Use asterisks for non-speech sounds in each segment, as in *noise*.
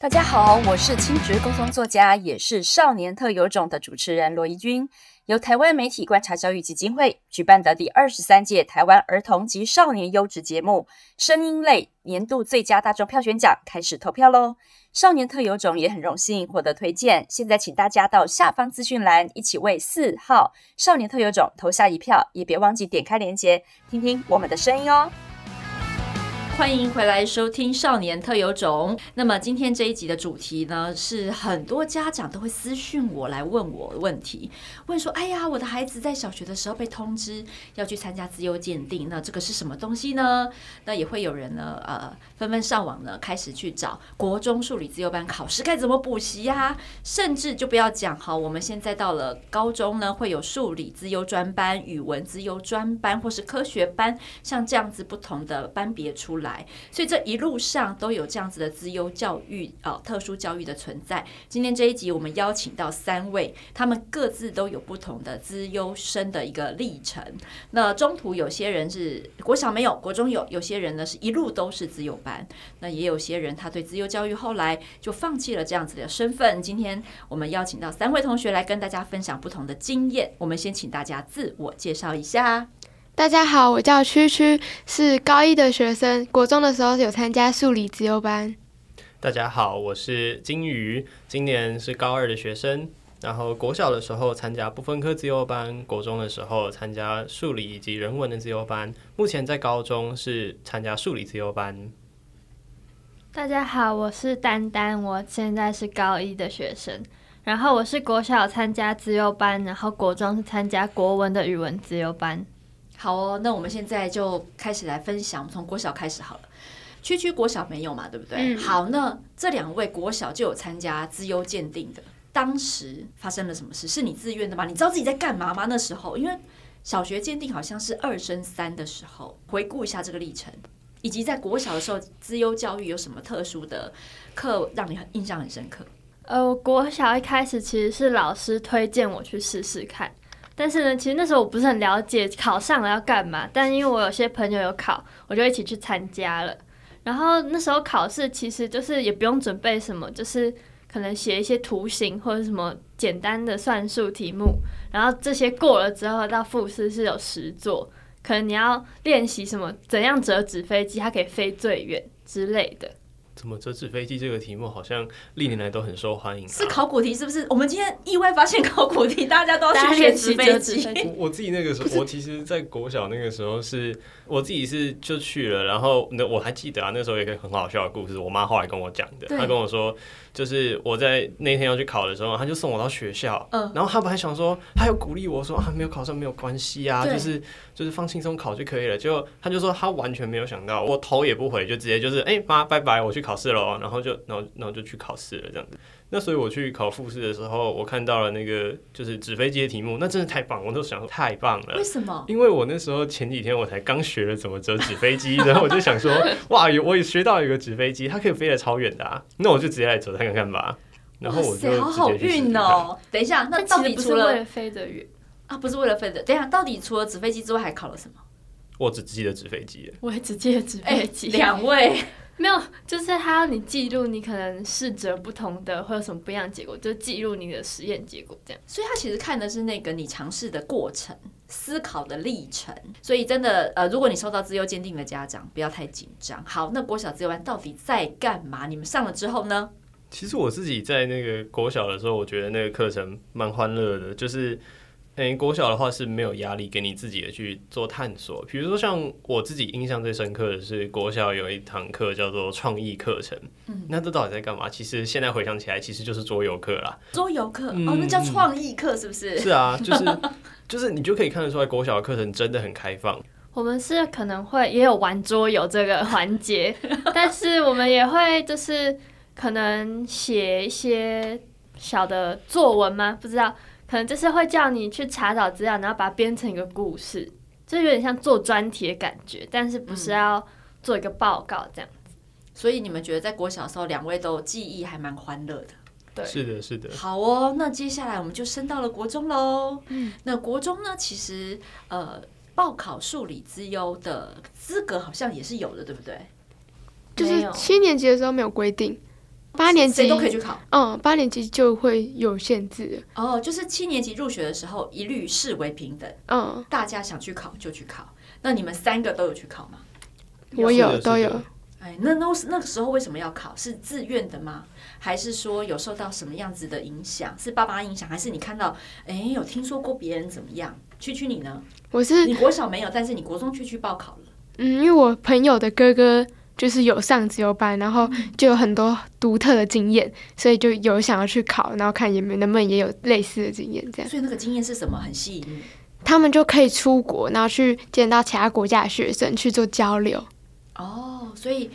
大家好，我是亲职沟通作家，也是少年特有种的主持人罗怡君。由台湾媒体观察教育基金会举办的第二十三届台湾儿童及少年优质节目声音类年度最佳大众票选奖开始投票喽！少年特有种也很荣幸获得推荐。现在请大家到下方资讯栏一起为四号少年特有种投下一票，也别忘记点开链接，听听我们的声音哦。欢迎回来收听《少年特有种》。那么今天这一集的主题呢，是很多家长都会私讯我来问我问题，问说：“哎呀，我的孩子在小学的时候被通知要去参加资优鉴定，那这个是什么东西呢？”那也会有人呢，呃，纷纷上网呢，开始去找国中数理资优班考试该怎么补习呀？甚至就不要讲哈，我们现在到了高中呢，会有数理资优专班、语文资优专班，或是科学班，像这样子不同的班别出来。来所以这一路上都有这样子的资优教育啊，特殊教育的存在。今天这一集我们邀请到三位，他们各自都有不同的资优生的一个历程。那中途有些人是国小没有，国中有；有些人呢是一路都是资优班。那也有些人他对资优教育后来就放弃了这样子的身份。今天我们邀请到三位同学来跟大家分享不同的经验。我们先请大家自我介绍一下。大家好，我叫区区，是高一的学生。国中的时候有参加数理自由班。大家好，我是金鱼，今年是高二的学生。然后国小的时候参加不分科自由班，国中的时候参加数理以及人文的自由班。目前在高中是参加数理自由班。大家好，我是丹丹，我现在是高一的学生。然后我是国小参加自由班，然后国中是参加国文的语文自由班。好哦，那我们现在就开始来分享，从国小开始好了。区区国小没有嘛，对不对？嗯、好，那这两位国小就有参加资优鉴定的，当时发生了什么事？是你自愿的吗？你知道自己在干嘛吗？那时候，因为小学鉴定好像是二升三的时候，回顾一下这个历程，以及在国小的时候，资优教育有什么特殊的课让你很印象很深刻？呃，国小一开始其实是老师推荐我去试试看。但是呢，其实那时候我不是很了解考上了要干嘛，但因为我有些朋友有考，我就一起去参加了。然后那时候考试其实就是也不用准备什么，就是可能写一些图形或者什么简单的算术题目，然后这些过了之后到复试是有实做，可能你要练习什么怎样折纸飞机，它可以飞最远之类的。怎么折纸飞机这个题目好像历年来都很受欢迎啊。是考古题是不是？我们今天意外发现考古题，大家都要去学纸飞机。*laughs* 我自己那个时候，我其实，在国小那个时候是，我自己是就去了，然后那我还记得啊，那时候有一个很好笑的故事，我妈后来跟我讲的，她跟我说。就是我在那天要去考的时候，他就送我到学校，嗯，然后他本来想说，他有鼓励我说啊，没有考上没有关系啊，就是就是放轻松考就可以了。结果他就说他完全没有想到，我头也不回就直接就是哎妈拜拜，我去考试了，然后就然后然后就去考试了这样子。那所以我去考复试的时候，我看到了那个就是纸飞机的题目，那真的太棒，我都想说太棒了。为什么？因为我那时候前几天我才刚学了怎么折纸飞机，然后我就想说，*laughs* 哇，有我也学到一个纸飞机，它可以飞得超远的啊，那我就直接来折它看看吧。然后我就好好运哦。等一下，那到底除了飞得远啊，不是为了飞的。等一下，到底除了纸飞机之外，还考了什么？我只记得纸飞机，我也只记得纸飞机。两位。没有，就是他要你记录你可能试着不同的会有什么不一样的结果，就记录你的实验结果这样。所以他其实看的是那个你尝试的过程、思考的历程。所以真的，呃，如果你收到自由鉴定的家长，不要太紧张。好，那国小自由班到底在干嘛？你们上了之后呢？其实我自己在那个国小的时候，我觉得那个课程蛮欢乐的，就是。诶，国小的话是没有压力给你自己的去做探索。比如说，像我自己印象最深刻的是国小有一堂课叫做创意课程。嗯，那这到底在干嘛？其实现在回想起来，其实就是桌游课啦。桌游课、嗯、哦，那叫创意课是不是？是啊，就是 *laughs* 就是你就可以看得出来，国小的课程真的很开放。我们是可能会也有玩桌游这个环节，但是我们也会就是可能写一些小的作文吗？不知道。可能就是会叫你去查找资料，然后把它编成一个故事，就有点像做专题的感觉，但是不是要做一个报告这样子。嗯、所以你们觉得在国小的时候，两位都记忆还蛮欢乐的。对，是的，是的。好哦，那接下来我们就升到了国中喽。嗯，那国中呢，其实呃，报考数理资优的资格好像也是有的，对不对？就是七年级的时候没有规定。八年级谁都可以去考。嗯，八年级就会有限制。哦，就是七年级入学的时候一律视为平等。嗯，大家想去考就去考。那你们三个都有去考吗？我有，都有。哎，那那那个时候为什么要考？是自愿的吗？还是说有受到什么样子的影响？是爸妈影响，还是你看到哎有听说过别人怎么样？区区你呢？我是你国小没有，但是你国中区区报考了。嗯，因为我朋友的哥哥就是有上自由班，然后就有很多独特的经验，所以就有想要去考，然后看有没有能不能也有类似的经验这样。所以那个经验是什么？很吸引你？他们就可以出国，然后去见到其他国家的学生去做交流。哦，所以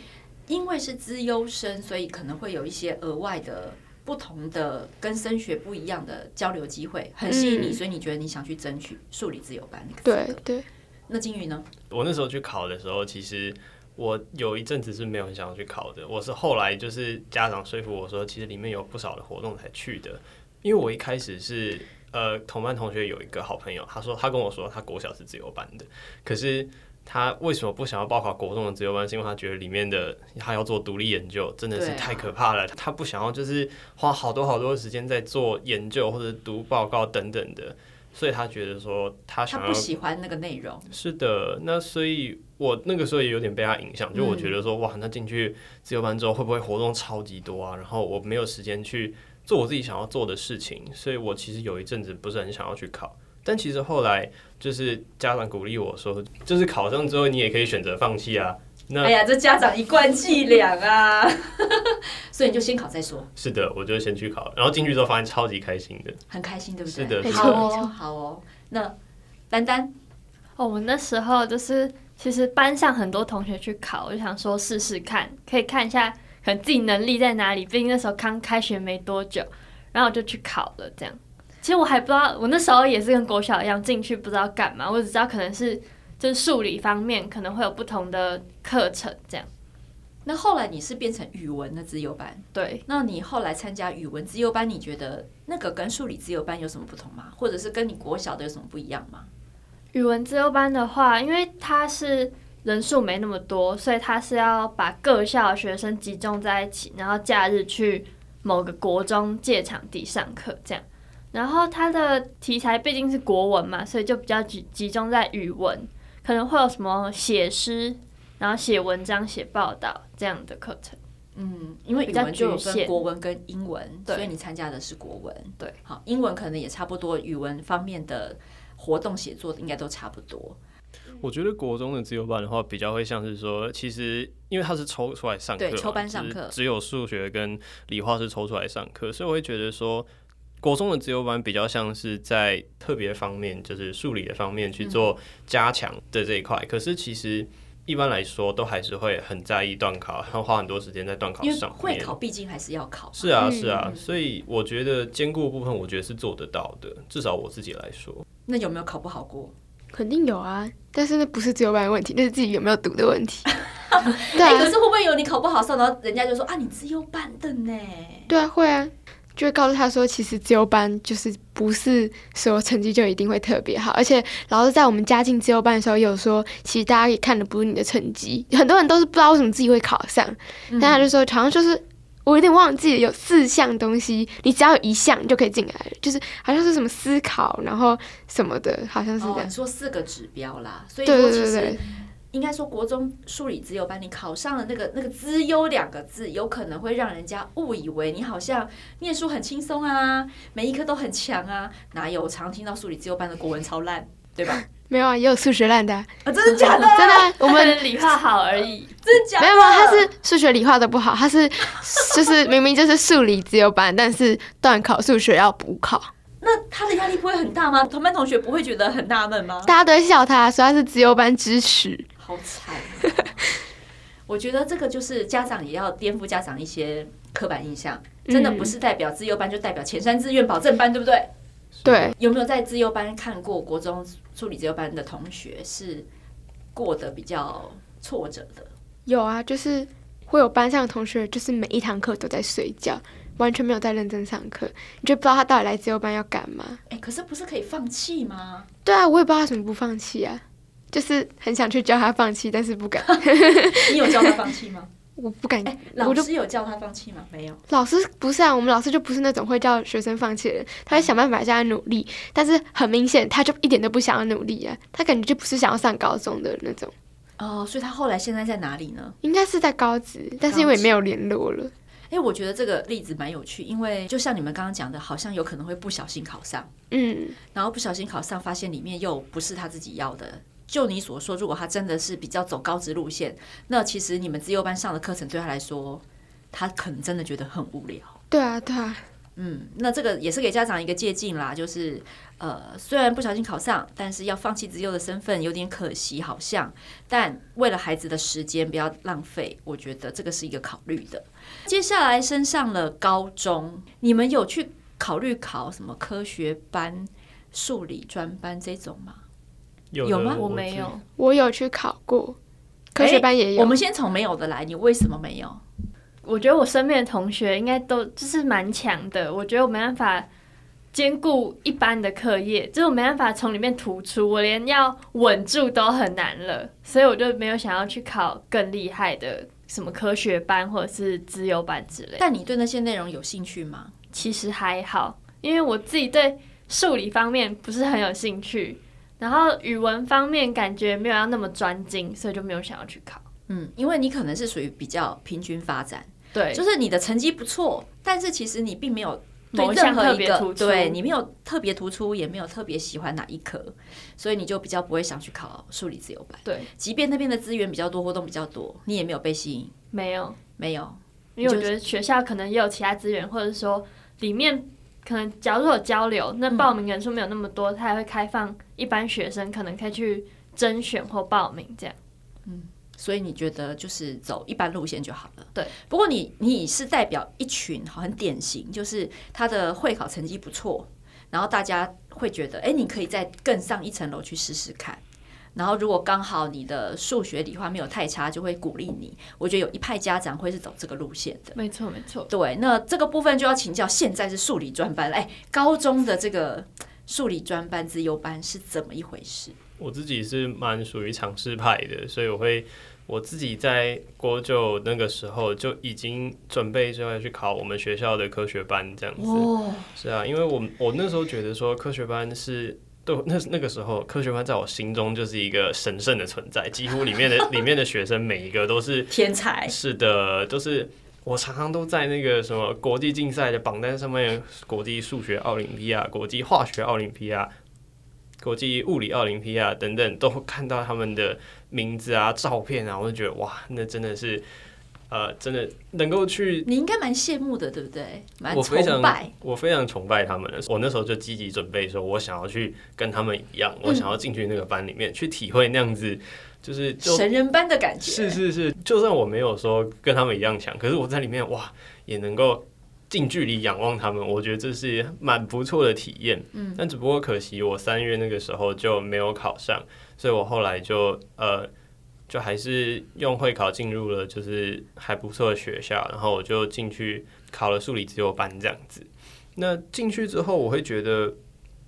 因为是资优生，所以可能会有一些额外的、不同的、跟升学不一样的交流机会，很吸引你，嗯、所以你觉得你想去争取数理自由班那个对对。那金鱼呢？我那时候去考的时候，其实我有一阵子是没有很想要去考的。我是后来就是家长说服我说，其实里面有不少的活动才去的。因为我一开始是呃同班同学有一个好朋友，他说他跟我说他国小是自由班的，可是他为什么不想要报考国中的自由班？是因为他觉得里面的他要做独立研究，真的是太可怕了。他不想要就是花好多好多时间在做研究或者读报告等等的。所以他觉得说他想要，他不喜欢那个内容。是的，那所以我那个时候也有点被他影响，就我觉得说哇，那进去自由班之后会不会活动超级多啊？然后我没有时间去做我自己想要做的事情，所以我其实有一阵子不是很想要去考。但其实后来就是家长鼓励我说，就是考上之后你也可以选择放弃啊。那哎呀，这家长一贯伎俩啊！*laughs* 所以你就先考再说。是的，我就先去考，然后进去之后发现超级开心的，很开心，对不对？是的，没错，好哦，好哦。那丹丹，哦，我那时候就是其实班上很多同学去考，我就想说试试看，可以看一下可能自己能力在哪里。毕竟那时候刚开学没多久，然后我就去考了。这样，其实我还不知道，我那时候也是跟国小一样进去不知道干嘛，我只知道可能是。就是数理方面可能会有不同的课程，这样。那后来你是变成语文的自由班，对。那你后来参加语文自由班，你觉得那个跟数理自由班有什么不同吗？或者是跟你国小的有什么不一样吗？语文自由班的话，因为它是人数没那么多，所以它是要把各校的学生集中在一起，然后假日去某个国中借场地上课，这样。然后它的题材毕竟是国文嘛，所以就比较集集中在语文。可能会有什么写诗，然后写文章、写报道这样的课程。嗯，因为语文就有分国文跟英文，所以你参加的是国文。对，好，英文可能也差不多，语文方面的活动写作应该都差不多。我觉得国中的自由班的话，比较会像是说，其实因为他是抽出来上课，对，抽班上课，只有数学跟理化是抽出来上课，所以我会觉得说。国中的自由班比较像是在特别方面，就是数理的方面去做加强的这一块。嗯、可是其实一般来说，都还是会很在意段考，然后花很多时间在段考上。会考毕竟还是要考。是啊，是啊，所以我觉得兼顾部分，我觉得是做得到的。至少我自己来说。那有没有考不好过？肯定有啊，但是那不是自由班的问题，那是自己有没有读的问题。*laughs* 对、啊欸，可是会不会有你考不好上，然后人家就说啊，你自由班的呢？对啊，会啊。就会告诉他说，其实自由班就是不是说成绩就一定会特别好，而且老师在我们加进自由班的时候有说，其实大家也看的不是你的成绩，很多人都是不知道为什么自己会考上，但他就说好像就是我有点忘记了，有四项东西，你只要有一项就可以进来了，就是好像是什么思考，然后什么的，好像是这样。哦，你说四个指标啦，所以说其实。应该说，国中数理资优班，你考上了那个那个“资优”两个字，有可能会让人家误以为你好像念书很轻松啊，每一科都很强啊。哪有？我常听到数理资优班的国文超烂，对吧？没有啊，也有数学烂的啊。啊，真的假的？真的啊，我们理化好而已。真的假的？没有啊，他是数学理化都不好，他是 *laughs* 就是明明就是数理资优班，但是断考数学要补考。那他的压力不会很大吗？同班同学不会觉得很纳闷吗？大家都在笑他，说他是资优班支持。好惨！*laughs* 我觉得这个就是家长也要颠覆家长一些刻板印象，真的不是代表自优班就代表前三志愿保证班，对不对？对。有没有在自优班看过国中处理自优班的同学是过得比较挫折的？有啊，就是会有班上的同学，就是每一堂课都在睡觉，完全没有在认真上课，你就不知道他到底来自优班要干嘛。哎、欸，可是不是可以放弃吗？对啊，我也不知道他怎么不放弃啊。就是很想去教他放弃，但是不敢。*laughs* 你有教他放弃吗？*laughs* 我不敢。欸、老师有叫他放弃吗？没有。老师不是啊，我们老师就不是那种会叫学生放弃的人，他会想办法叫他努力。但是很明显，他就一点都不想要努力啊，他感觉就不是想要上高中的那种。哦，所以他后来现在在哪里呢？应该是在高职，但是因为没有联络了。哎、欸，我觉得这个例子蛮有趣，因为就像你们刚刚讲的，好像有可能会不小心考上，嗯，然后不小心考上，发现里面又不是他自己要的。就你所说，如果他真的是比较走高职路线，那其实你们资优班上的课程对他来说，他可能真的觉得很无聊。对啊，对啊。嗯，那这个也是给家长一个借鉴啦，就是呃，虽然不小心考上，但是要放弃资优的身份有点可惜，好像。但为了孩子的时间不要浪费，我觉得这个是一个考虑的。接下来升上了高中，你们有去考虑考什么科学班、数理专班这种吗？有，有吗？我没有，我有去考过科学班也有。欸，我们先从没有的来，你为什么没有？我觉得我身边的同学应该都就是蛮强的，我觉得我没办法兼顾一般的课业，就是我没办法从里面突出，我连要稳住都很难了，所以我就没有想要去考更厉害的什么科学班或者是资优班之类。但你对那些内容有兴趣吗？其实还好，因为我自己对数理方面不是很有兴趣，然后语文方面感觉没有要那么专精，所以就没有想要去考。嗯，因为你可能是属于比较平均发展。对，就是你的成绩不错，但是其实你并没有对任何一个，对你没有特别突出，也没有特别喜欢哪一科，所以你就比较不会想去考数理自由班。对，即便那边的资源比较多，活动比较多，你也没有被吸引。没有，没有，因为我觉得学校可能也有其他资源，或者说里面可能假如有交流，那报名人数没有那么多，他还会开放一般学生可能可以去甄选或报名这样。嗯。所以你觉得就是走一般路线就好了。对，不过你你是代表一群很典型，就是他的会考成绩不错，然后大家会觉得，哎，你可以再更上一层楼去试试看。然后如果刚好你的数学理化没有太差，就会鼓励你。我觉得有一派家长会是走这个路线的。没错，没错。对，那这个部分就要请教，现在是数理专班，哎，高中的这个数理专班、资优班是怎么一回事？我自己是蛮属于尝试派的，所以我会我自己在国九那个时候就已经准备就要去考我们学校的科学班这样子。哦，是啊，因为我我那时候觉得说科学班是对那那个时候科学班在我心中就是一个神圣的存在，几乎里面的里面的学生每一个都是 *laughs* 天才。是的，都是我常常都在那个什么国际竞赛的榜单上面，国际数学奥林匹亚、国际化学奥林匹亚。国际物理奥林匹亚等等，都会看到他们的名字啊、照片啊，我就觉得哇，那真的是，呃，真的能够去，你应该蛮羡慕的，对不对？蛮崇拜。我非常，我非常崇拜他们的。我那时候就积极准备说，我想要去跟他们一样，我想要进去那个班里面、嗯、去体会那样子，就是就神人般的感觉。是是是，就算我没有说跟他们一样强，可是我在里面哇，也能够。近距离仰望他们，我觉得这是蛮不错的体验。嗯，但只不过可惜我三月那个时候就没有考上，所以我后来就呃，就还是用会考进入了就是还不错的学校，然后我就进去考了数理资优班这样子。那进去之后，我会觉得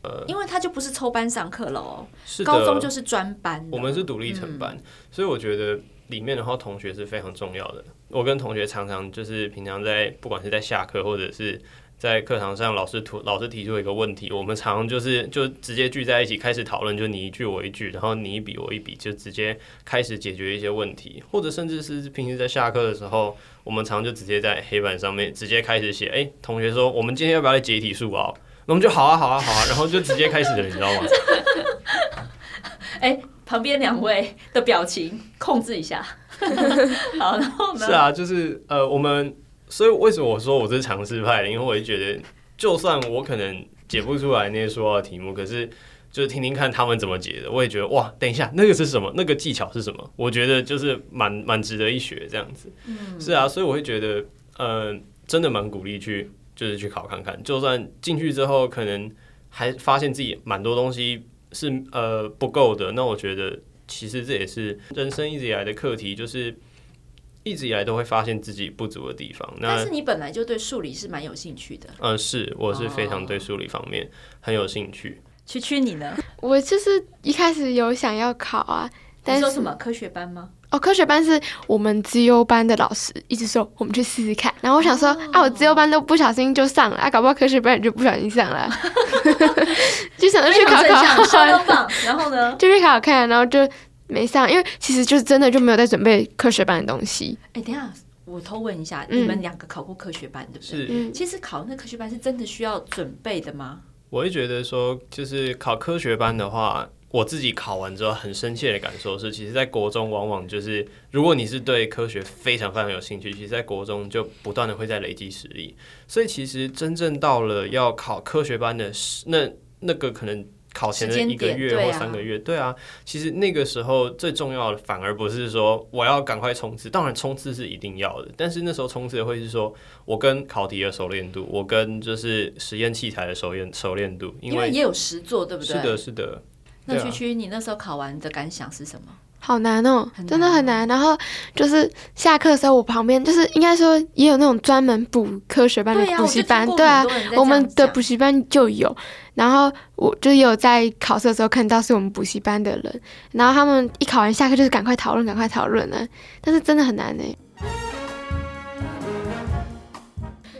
呃，因为他就不是抽班上课了哦，是高中就是专班，我们是独立成班，嗯，所以我觉得里面的话同学是非常重要的。我跟同学常常就是平常在不管是在下课或者是在课堂上，老师突老师提出一个问题，我们常常就是就直接聚在一起开始讨论，就你一句我一句，然后你一笔我一笔，就直接开始解决一些问题，或者甚至是平时在下课的时候，我们常常就直接在黑板上面直接开始写。哎、欸，同学说我们今天要不要来解题数啊？那我们就好啊好啊好啊，然后就直接开始了，你知道吗？哎、欸，旁边两位的表情控制一下。*laughs* 好，然后呢？是啊，就是呃，我们所以为什么我说我是尝试派？因为我就觉得，就算我可能解不出来那些说的题目，可是就是听听看他们怎么解的，我也觉得哇，等一下那个是什么？那个技巧是什么？我觉得就是蛮 *laughs* 蛮值得一学这样子。嗯，是啊，所以我会觉得，呃，真的蛮鼓励去就是去考看看，就算进去之后可能还发现自己蛮多东西是呃不够的，那我觉得。其实这也是人生一直以来的课题，就是一直以来都会发现自己不足的地方。那但是你本来就对数理是蛮有兴趣的。嗯，是，我是非常对数理方面很有兴趣。区区你呢？*laughs* 我就是一开始有想要考啊，但是说什么科学班吗？哦，科学班是我们资优班的老师一直说我们去试试看，然后我想说、哦、啊，我资优班都不小心就上了，啊，搞不好科学班也就不小心上了，*laughs* 就想着去考考，*laughs* 然后呢，就去考考看，然后就没上，因为其实就是真的就没有在准备科学班的东西。哎，等一下，我偷问一下，嗯、你们两个考过科学班对不对？是。其实考那科学班是真的需要准备的吗？我会觉得说，就是考科学班的话。我自己考完之后很深切的感受是，其实，在国中往往就是，如果你是对科学非常非常有兴趣，其实，在国中就不断的会在累积实力。所以，其实真正到了要考科学班的那那个可能考前的一个月或三个月，对啊，其实那个时候最重要的反而不是说我要赶快冲刺，当然冲刺是一定要的，但是那时候冲刺的会是说我跟考题的熟练度，我跟就是实验器材的熟练熟练度，因为，也有实做，对不对？是的，是的。那区区，你那时候考完的感想是什么？好难哦，真的很难。然后就是下课的时候，我旁边就是应该说也有那种专门补科学班的补习班，对啊，我们的补习班就有。然后我就有在考试的时候看到是我们补习班的人，然后他们一考完下课就是赶快讨论，赶快讨论呢。但是真的很难呢。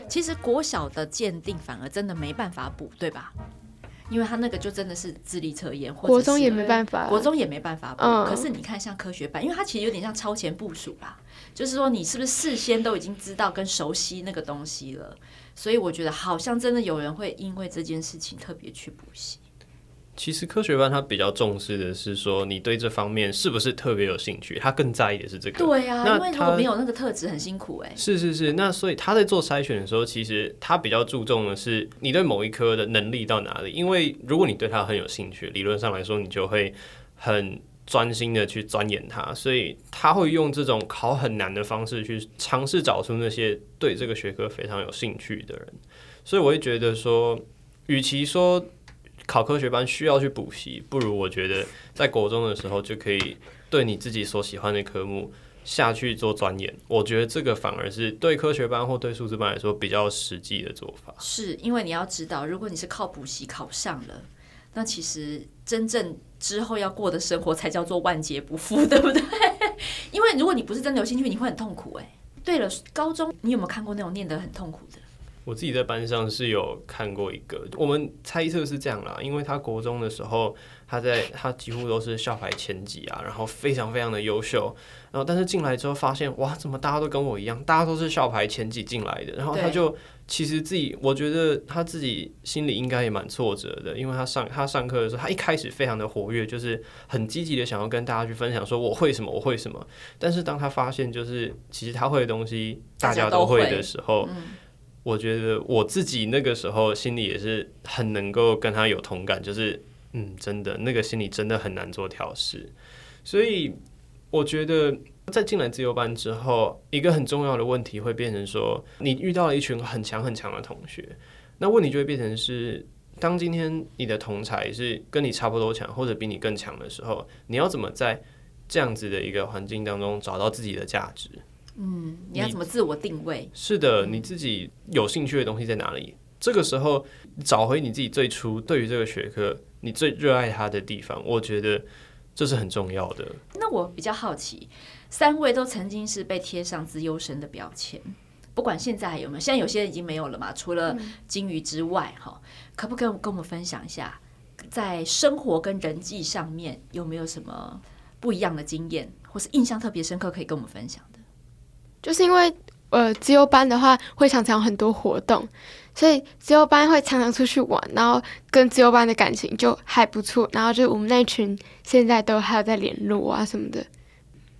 其实国小的鉴定反而真的没办法补，对吧？因为他那个就真的是智力测验，或者国中也没办法，国中也没办法。嗯，可是你看像科学班，因为它其实有点像超前部署啦，就是说你是不是事先都已经知道跟熟悉那个东西了？所以我觉得好像真的有人会因为这件事情特别去补习。其实科学班他比较重视的是说你对这方面是不是特别有兴趣，他更在意的是这个。对啊，因为如果没有那个特质，很辛苦哎。是是是，那所以他在做筛选的时候，其实他比较注重的是你对某一科的能力到哪里。因为如果你对他很有兴趣，理论上来说，你就会很专心的去钻研它。所以他会用这种考很难的方式去尝试找出那些对这个学科非常有兴趣的人。所以我会觉得说，与其说。考科学班需要去补习，不如我觉得在国中的时候就可以对你自己所喜欢的科目下去做钻研。我觉得这个反而是对科学班或对数字班来说比较实际的做法。是因为你要知道，如果你是靠补习考上了，那其实真正之后要过的生活才叫做万劫不复，对不对？*laughs* 因为如果你不是真的有兴趣，你会很痛苦。哎，对了，高中你有没有看过那种念得很痛苦的？我自己在班上是有看过一个，我们猜测是这样啦，因为他国中的时候，他在他几乎都是校排前几啊，然后非常非常的优秀，然后但是进来之后发现，哇，怎么大家都跟我一样，大家都是校排前几进来的，然后他就其实自己，我觉得他自己心里应该也蛮挫折的，因为他上他上课的时候，他一开始非常的活跃，就是很积极的想要跟大家去分享说我会什么，我会什么，但是当他发现就是其实他会的东西大家都会的时候。我觉得我自己那个时候心里也是很能够跟他有同感，就是嗯，真的那个心里真的很难做调试，所以我觉得在进来自由班之后，一个很重要的问题会变成说，你遇到了一群很强很强的同学，那问题就会变成是，当今天你的同才是跟你差不多强或者比你更强的时候，你要怎么在这样子的一个环境当中找到自己的价值？嗯，你要怎么自我定位？是的，你自己有兴趣的东西在哪里？这个时候找回你自己最初对于这个学科你最热爱它的地方，我觉得这是很重要的。那我比较好奇，三位都曾经是被贴上资优生的标签，不管现在还有没有，现在有些人已经没有了嘛？除了金鱼之外，哈，可不可以跟我们分享一下，在生活跟人际上面有没有什么不一样的经验，或是印象特别深刻可以跟我们分享的？就是因为呃，自由班的话会常常有很多活动，所以自由班会常常出去玩，然后跟自由班的感情就还不错。然后就我们那群现在都还有在联络啊什么的。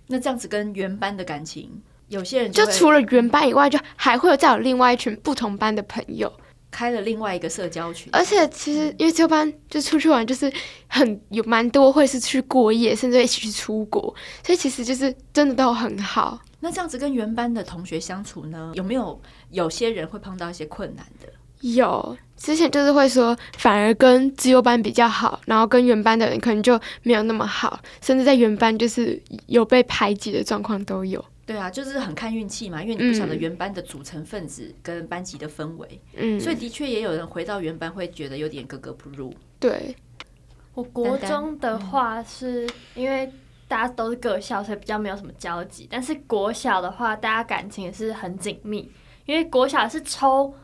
那这样子跟原班的感情，有些人就，就除了原班以外，就还会有再有另外一群不同班的朋友，开了另外一个社交群。而且其实因为自由班就出去玩，就是很有蛮多会是去过夜，甚至一起去出国，所以其实就是真的都很好。那这样子跟原班的同学相处呢，有没有有些人会碰到一些困难的？有，之前就是会说，反而跟自由班比较好，然后跟原班的人可能就没有那么好，甚至在原班就是有被排挤的状况都有。对啊，就是很看运气嘛，因为你不晓得原班的组成分子跟班级的氛围，嗯，所以的确也有人回到原班会觉得有点格格不入。对，我国中的话是因为。大家都是各校，所以比较没有什么交集。但是国小的话，大家感情也是很紧密，因为国小是抽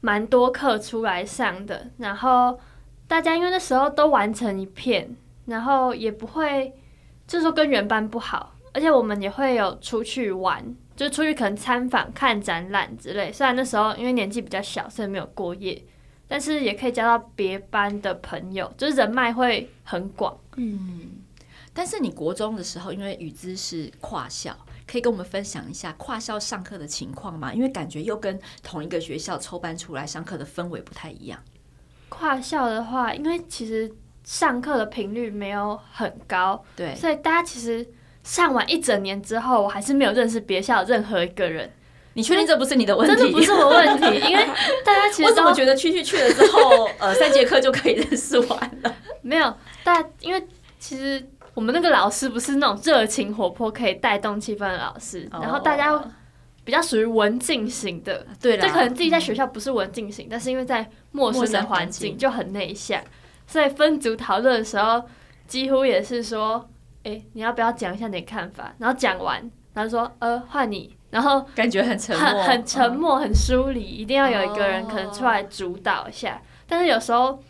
蛮多课出来上的，然后大家因为那时候都玩成一片，然后也不会就是说跟原班不好，而且我们也会有出去玩，就出去可能参访、看展览之类。虽然那时候因为年纪比较小，所以没有过夜，但是也可以交到别班的朋友，就是人脉会很广。嗯。但是你国中的时候，因为语资是跨校，可以跟我们分享一下跨校上课的情况吗？因为感觉又跟同一个学校抽班出来上课的氛围不太一样。跨校的话，因为其实上课的频率没有很高，对，所以大家其实上完一整年之后，我还是没有认识别校任何一个人。你确定这不是你的问题？真的不是我问题，*laughs* 因为大家其实我怎么觉得去去去了之后，呃，三节课就可以认识完了？*laughs* 没有，但因为其实。我们那个老师不是那种热情活泼可以带动气氛的老师，然后大家比较属于文静型的，对，就可能自己在学校不是文静型，但是因为在陌生的环境就很内向，所以分组讨论的时候几乎也是说，哎，你要不要讲一下你的看法？然后讲完，然后说，呃，换你，然后感觉很沉默，很很沉默，很疏离，一定要有一个人可能出来主导一下，但是有时候。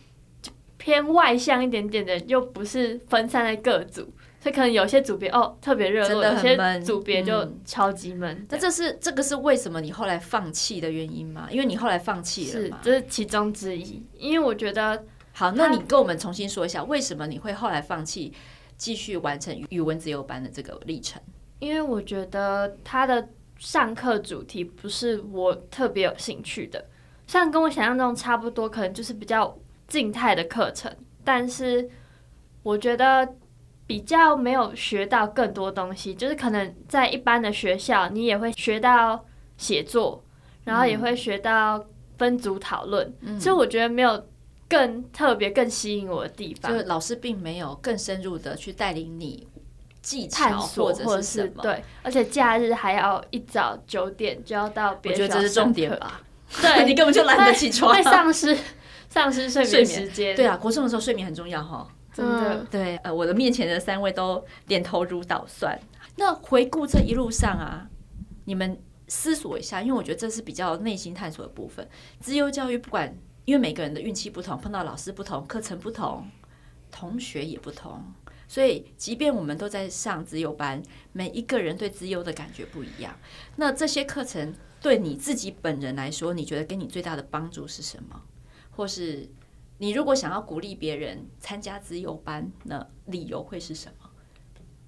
偏外向一点点的，又不是分散在各组，所以可能有些组别哦特别热络，有些组别就超级闷。那、嗯、这是这个是为什么你后来放弃的原因吗？因为你后来放弃了这是其中之一。因为我觉得，好，那你跟我们重新说一下，为什么你会后来放弃继续完成语文自由班的这个历程？因为我觉得他的上课主题不是我特别有兴趣的，虽然跟我想象中差不多，可能就是比较。静态的课程，但是我觉得比较没有学到更多东西。就是可能在一般的学校，你也会学到写作，然后也会学到分组讨论。嗯，所以我觉得没有更特别、更吸引我的地方。就是老师并没有更深入的去带领你技巧或者是什么。对，而且假日还要一早九点就要到别的学校。我觉得这是重点吧？对，*laughs* 你根本就懒得起床，会丧失。丧失睡眠时间，对啊，国中的时候睡眠很重要哈，真的。对，呃，我的面前的三位都点头如捣蒜。那回顾这一路上啊，你们思索一下，因为我觉得这是比较内心探索的部分。资优教育不管，因为每个人的运气不同，碰到老师不同，课程不同，同学也不同，所以即便我们都在上资优班，每一个人对资优的感觉不一样。那这些课程对你自己本人来说，你觉得给你最大的帮助是什么？或是你如果想要鼓励别人参加自由班，那理由会是什么？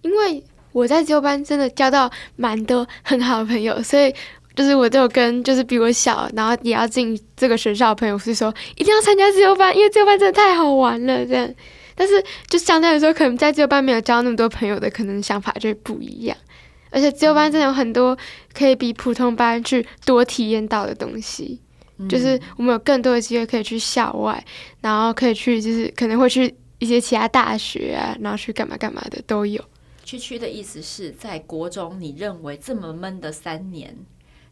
因为我在自由班真的交到蛮多很好的朋友，所以就是我就跟就是比我小，然后也要进这个学校的朋友是说一定要参加自由班，因为自由班真的太好玩了。这样，但是就相对来说，可能在自由班没有交那么多朋友的，可能想法就会不一样。而且自由班真的有很多可以比普通班去多体验到的东西。就是我们有更多的机会可以去校外，然后可以去，就是可能会去一些其他大学啊，然后去干嘛干嘛的都有。区区的意思是在国中，你认为这么闷的三年，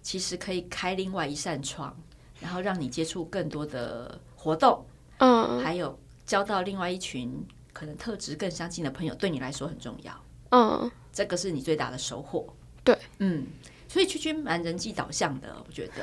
其实可以开另外一扇窗，然后让你接触更多的活动，嗯，还有交到另外一群可能特质更相近的朋友，对你来说很重要。嗯，这个是你最大的收获。对，嗯。所以区区蛮人际导向的，我觉得。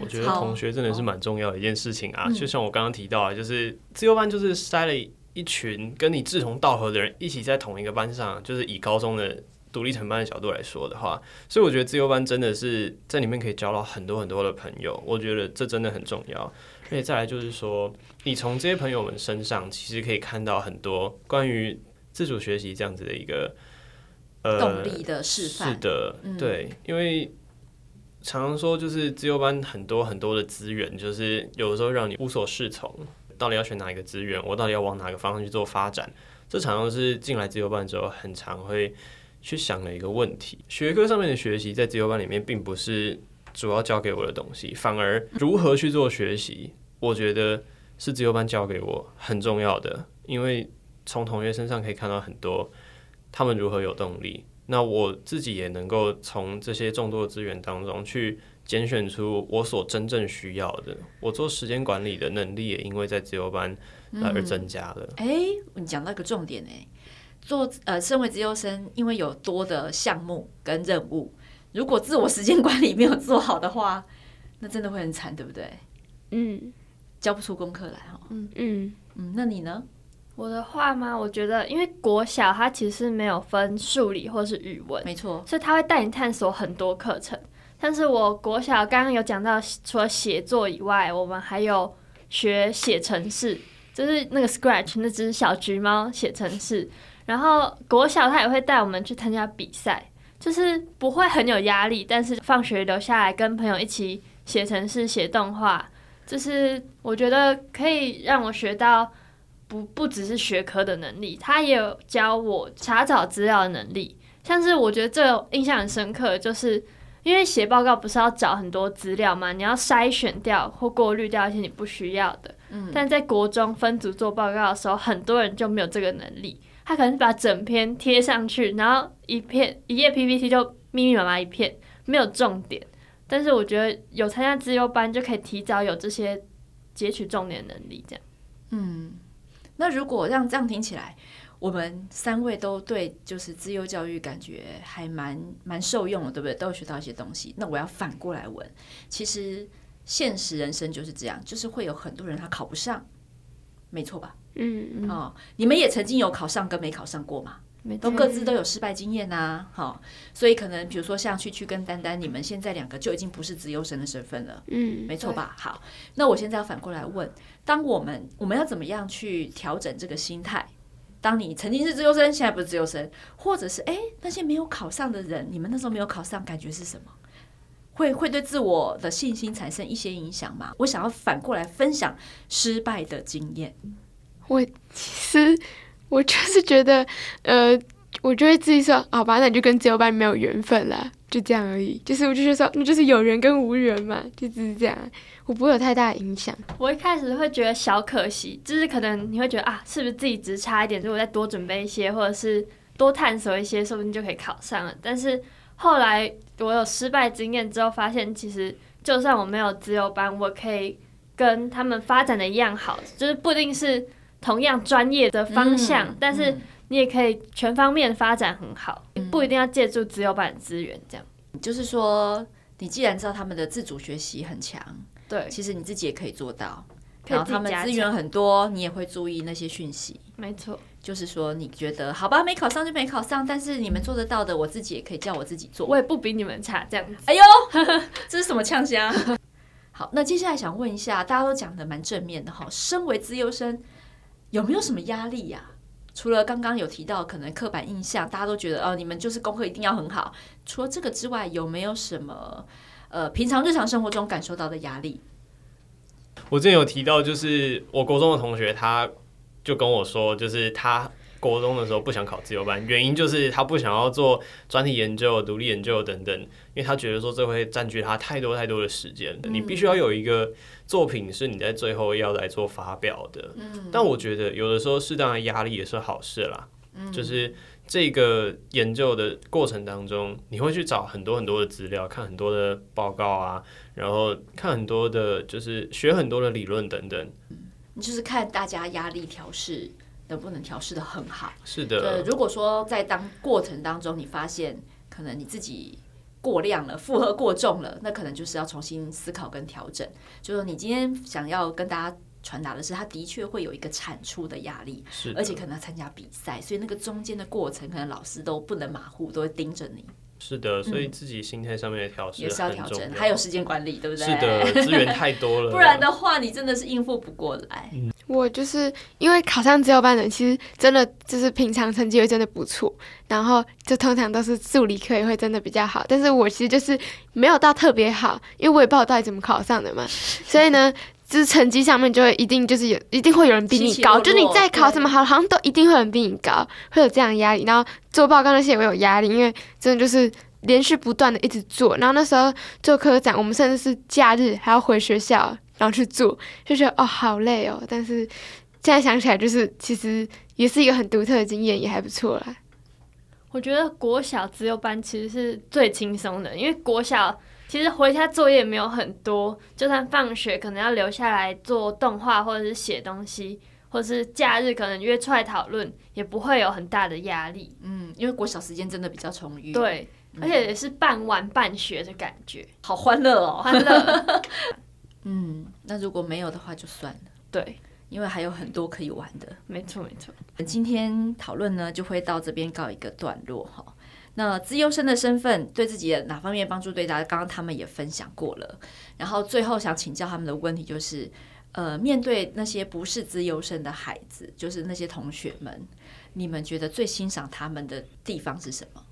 我觉得同学真的是蛮重要的一件事情啊，就像我刚刚提到啊，就是自由班就是筛了一群跟你志同道合的人一起在同一个班上，就是以高中的独立成班的角度来说的话，所以我觉得自由班真的是在里面可以交到很多很多的朋友，我觉得这真的很重要。而且再来就是说，你从这些朋友们身上其实可以看到很多关于自主学习这样子的一个。动力的示范、呃、是的，对，嗯、因为常常说就是自由班很多很多的资源，就是有的时候让你无所适从，到底要选哪一个资源，我到底要往哪个方向去做发展，这常常是进来自由班之后很常会去想的一个问题。学科上面的学习在自由班里面并不是主要教给我的东西，反而如何去做学习，我觉得是自由班教给我很重要的，因为从同学身上可以看到很多。他们如何有动力？那我自己也能够从这些众多的资源当中去拣选出我所真正需要的。我做时间管理的能力也因为在自由班而增加了。哎、嗯欸，你讲到一个重点哎，做呃，身为自由生，因为有多的项目跟任务，如果自我时间管理没有做好的话，那真的会很惨，对不对？嗯，交不出功课来哈。嗯嗯嗯，那你呢？我的话吗？我觉得，因为国小它其实没有分数理或是语文，没错，所以它会带你探索很多课程。但是我国小刚刚有讲到，除了写作以外，我们还有学写程式，就是那个 Scratch 那只小橘猫写程式。然后国小他也会带我们去参加比赛，就是不会很有压力，但是放学留下来跟朋友一起写程式、写动画，就是我觉得可以让我学到不不只是学科的能力，他也有教我查找资料的能力。像是我觉得这印象很深刻，就是因为写报告不是要找很多资料嘛，你要筛选掉或过滤掉一些你不需要的。嗯，但在国中分组做报告的时候，很多人就没有这个能力。他可能是把整篇贴上去，然后一片一页 PPT 就密密麻麻一片，没有重点。但是我觉得有参加资优班就可以提早有这些截取重点能力，这样。嗯，那如果让这样听起来，我们三位都对就是自优教育感觉还蛮蛮受用的，对不对？都有学到一些东西。那我要反过来问，其实现实人生就是这样，就是会有很多人他考不上，没错吧？嗯，嗯哦，你们也曾经有考上跟没考上过嘛？都各自都有失败经验呐、啊，好、哦，所以可能比如说像去去跟丹丹，你们现在两个就已经不是自由生的身份了，嗯，没错吧？好，那我现在要反过来问，当我们我们要怎么样去调整这个心态？当你曾经是自由生，现在不是自由生，或者是哎那些没有考上的人，你们那时候没有考上，感觉是什么？会会对自我的信心产生一些影响吗？我想要反过来分享失败的经验。我其实我就是觉得，呃，我就会自己说，好吧，那你就跟自由班没有缘分了，就这样而已。就是我就是说，那就是有缘跟无缘嘛，就只是这样，我不会有太大的影响。我一开始会觉得小可惜，就是可能你会觉得啊，是不是自己只差一点，如果再多准备一些，或者是多探索一些，说不定就可以考上了。但是后来我有失败经验之后，发现其实就算我没有自由班，我可以跟他们发展的一样好，就是不一定是。同样专业的方向，嗯、但是你也可以全方面发展很好，嗯、不一定要借助资优班资源。这样就是说，你既然知道他们的自主学习很强，对，其实你自己也可以做到。然后他们资源很多，你也会注意那些讯息。没错，就是说，你觉得好吧，没考上就没考上，但是你们做得到的，我自己也可以叫我自己做。我也不比你们差，这样子。哎呦，*laughs* 这是什么呛声？好，那接下来想问一下，大家都讲的蛮正面的哈，身为资优生。有没有什么压力呀、除了刚刚有提到可能刻板印象，大家都觉得哦，你们就是功课一定要很好。除了这个之外，有没有什么呃，平常日常生活中感受到的压力？我之前有提到，就是我国中的同学，他就跟我说，就是他。国中的时候不想考自由班，原因就是他不想要做专题研究、独立研究等等，因为他觉得说这会占据他太多太多的时间。嗯、你必须要有一个作品是你在最后要来做发表的。嗯、但我觉得有的时候适当的压力也是好事啦。嗯、就是这个研究的过程当中，你会去找很多很多的资料，看很多的报告啊，然后看很多的，就是学很多的理论等等。你就是看大家压力调适。能不能调试的很好？是的。对，如果说在当过程当中，你发现可能你自己过量了，负荷过重了，那可能就是要重新思考跟调整。就是说你今天想要跟大家传达的是，他的确会有一个产出的压力，是，而且可能要参加比赛，所以那个中间的过程，可能老师都不能马虎，都会盯着你。是的，所以自己心态上面的调适也是要调整，还有时间管理，对不对？是的，资源太多了，*laughs* 不然的话，你真的是应付不过来。嗯我就是因为考上只有班的人，其实真的就是平常成绩会真的不错，然后就通常都是助理科也会真的比较好。但是我其实就是没有到特别好，因为我也不知道到底怎么考上的嘛。*laughs* 所以呢，就是成绩上面就会一定就是有一定会有人比你高，就你再考什么好，好像都一定会有人比你高，会有这样的压力。然后做报告那些也会有压力，因为真的就是连续不断的一直做。然后那时候做科展，我们甚至是假日还要回学校。然后去做，就觉得哦好累哦，但是现在想起来，就是其实也是一个很独特的经验，也还不错啦。我觉得国小自由班其实是最轻松的，因为国小其实回家作业没有很多，就算放学可能要留下来做动画或者是写东西，或是假日可能约出来讨论，也不会有很大的压力。嗯，因为国小时间真的比较充裕。对，而且也是半玩半学的感觉，好欢乐哦，欢乐。*laughs* 嗯，那如果没有的话就算了。对，因为还有很多可以玩的。没错，没错。今天讨论呢，就会到这边告一个段落哈。那资优生的身份对自己的哪方面帮助最大？刚刚他们也分享过了。然后最后想请教他们的问题就是，呃，面对那些不是资优生的孩子，就是那些同学们，你们觉得最欣赏他们的地方是什么？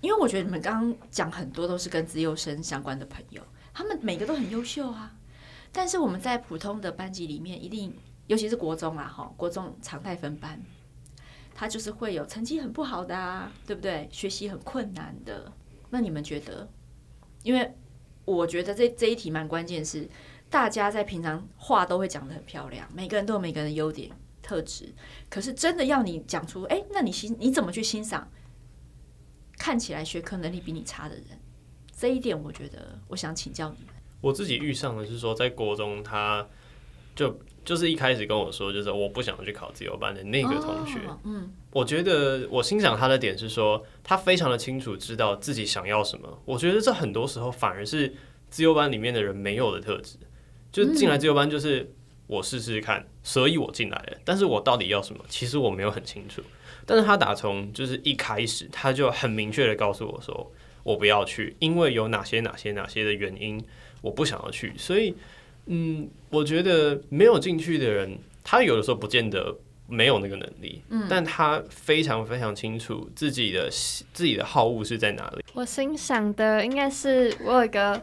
因为我觉得你们刚刚讲很多都是跟资优生相关的朋友，他们每个都很优秀啊。但是我们在普通的班级里面，一定尤其是国中啊，哈，国中常态分班。他就是会有成绩很不好的啊，对不对？学习很困难的。那你们觉得？因为我觉得这这一题蛮关键，是大家在平常话都会讲得很漂亮，每个人都有每个人的优点特质。可是真的要你讲出，哎，那你欣你怎么去欣赏看起来学科能力比你差的人？这一点我觉得，我想请教你。我自己遇上的是说，在国中他就。就是一开始跟我说，就是我不想去考自由班的那个同学。嗯，我觉得我欣赏他的点是说，他非常的清楚知道自己想要什么。我觉得这很多时候反而是自由班里面的人没有的特质。就进来自由班就是我试试看，所以我进来了。但是我到底要什么，其实我没有很清楚。但是他打从就是一开始，他就很明确的告诉我说，我不要去，因为有哪些哪些哪些的原因，我不想要去。所以。嗯，我觉得没有进去的人，他有的时候不见得没有那个能力，嗯，但他非常非常清楚自己的自己的好恶是在哪里。我欣赏的应该是我有一个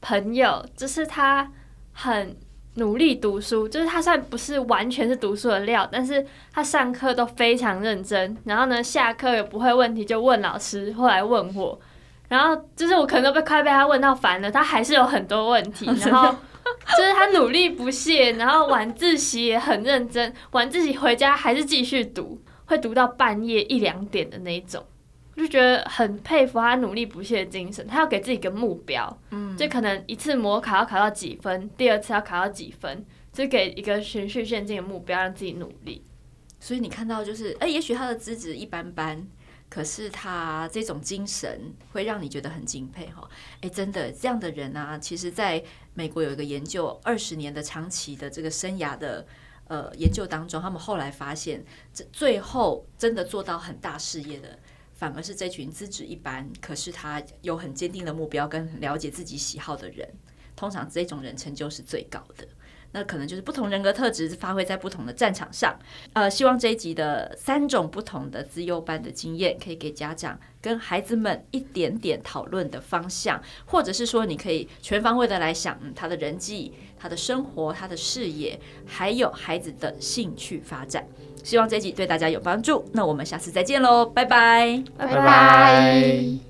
朋友，就是他很努力读书，就是他虽然不是完全是读书的料，但是他上课都非常认真，然后呢，下课也不会问题就问老师，后来问我，然后就是我可能都被快被他问到烦了，他还是有很多问题，*laughs* 然后。*laughs* 就是他努力不懈，然后晚自习也很认真，晚自习回家还是继续读，会读到半夜一两点的那种，就觉得很佩服他努力不懈的精神。他要给自己一个目标，嗯，就可能一次模考要考到几分，第二次要考到几分，就给一个循序渐进的目标，让自己努力。所以你看到就是，哎、欸，也许他的资质一般般。可是他这种精神会让你觉得很敬佩哈，哎，真的这样的人啊，其实在美国有一个研究，二十年的长期的这个生涯的呃研究当中，他们后来发现，这最后真的做到很大事业的，反而是这群资质一般，可是他有很坚定的目标跟了解自己喜好的人，通常这种人成就是最高的。那可能就是不同人格特质发挥在不同的战场上。呃，希望这一集的三种不同的资优班的经验，可以给家长跟孩子们一点点讨论的方向，或者是说，你可以全方位的来想，嗯，他的人际、他的生活、他的事业，还有孩子的兴趣发展。希望这一集对大家有帮助。那我们下次再见喽，拜拜，拜拜。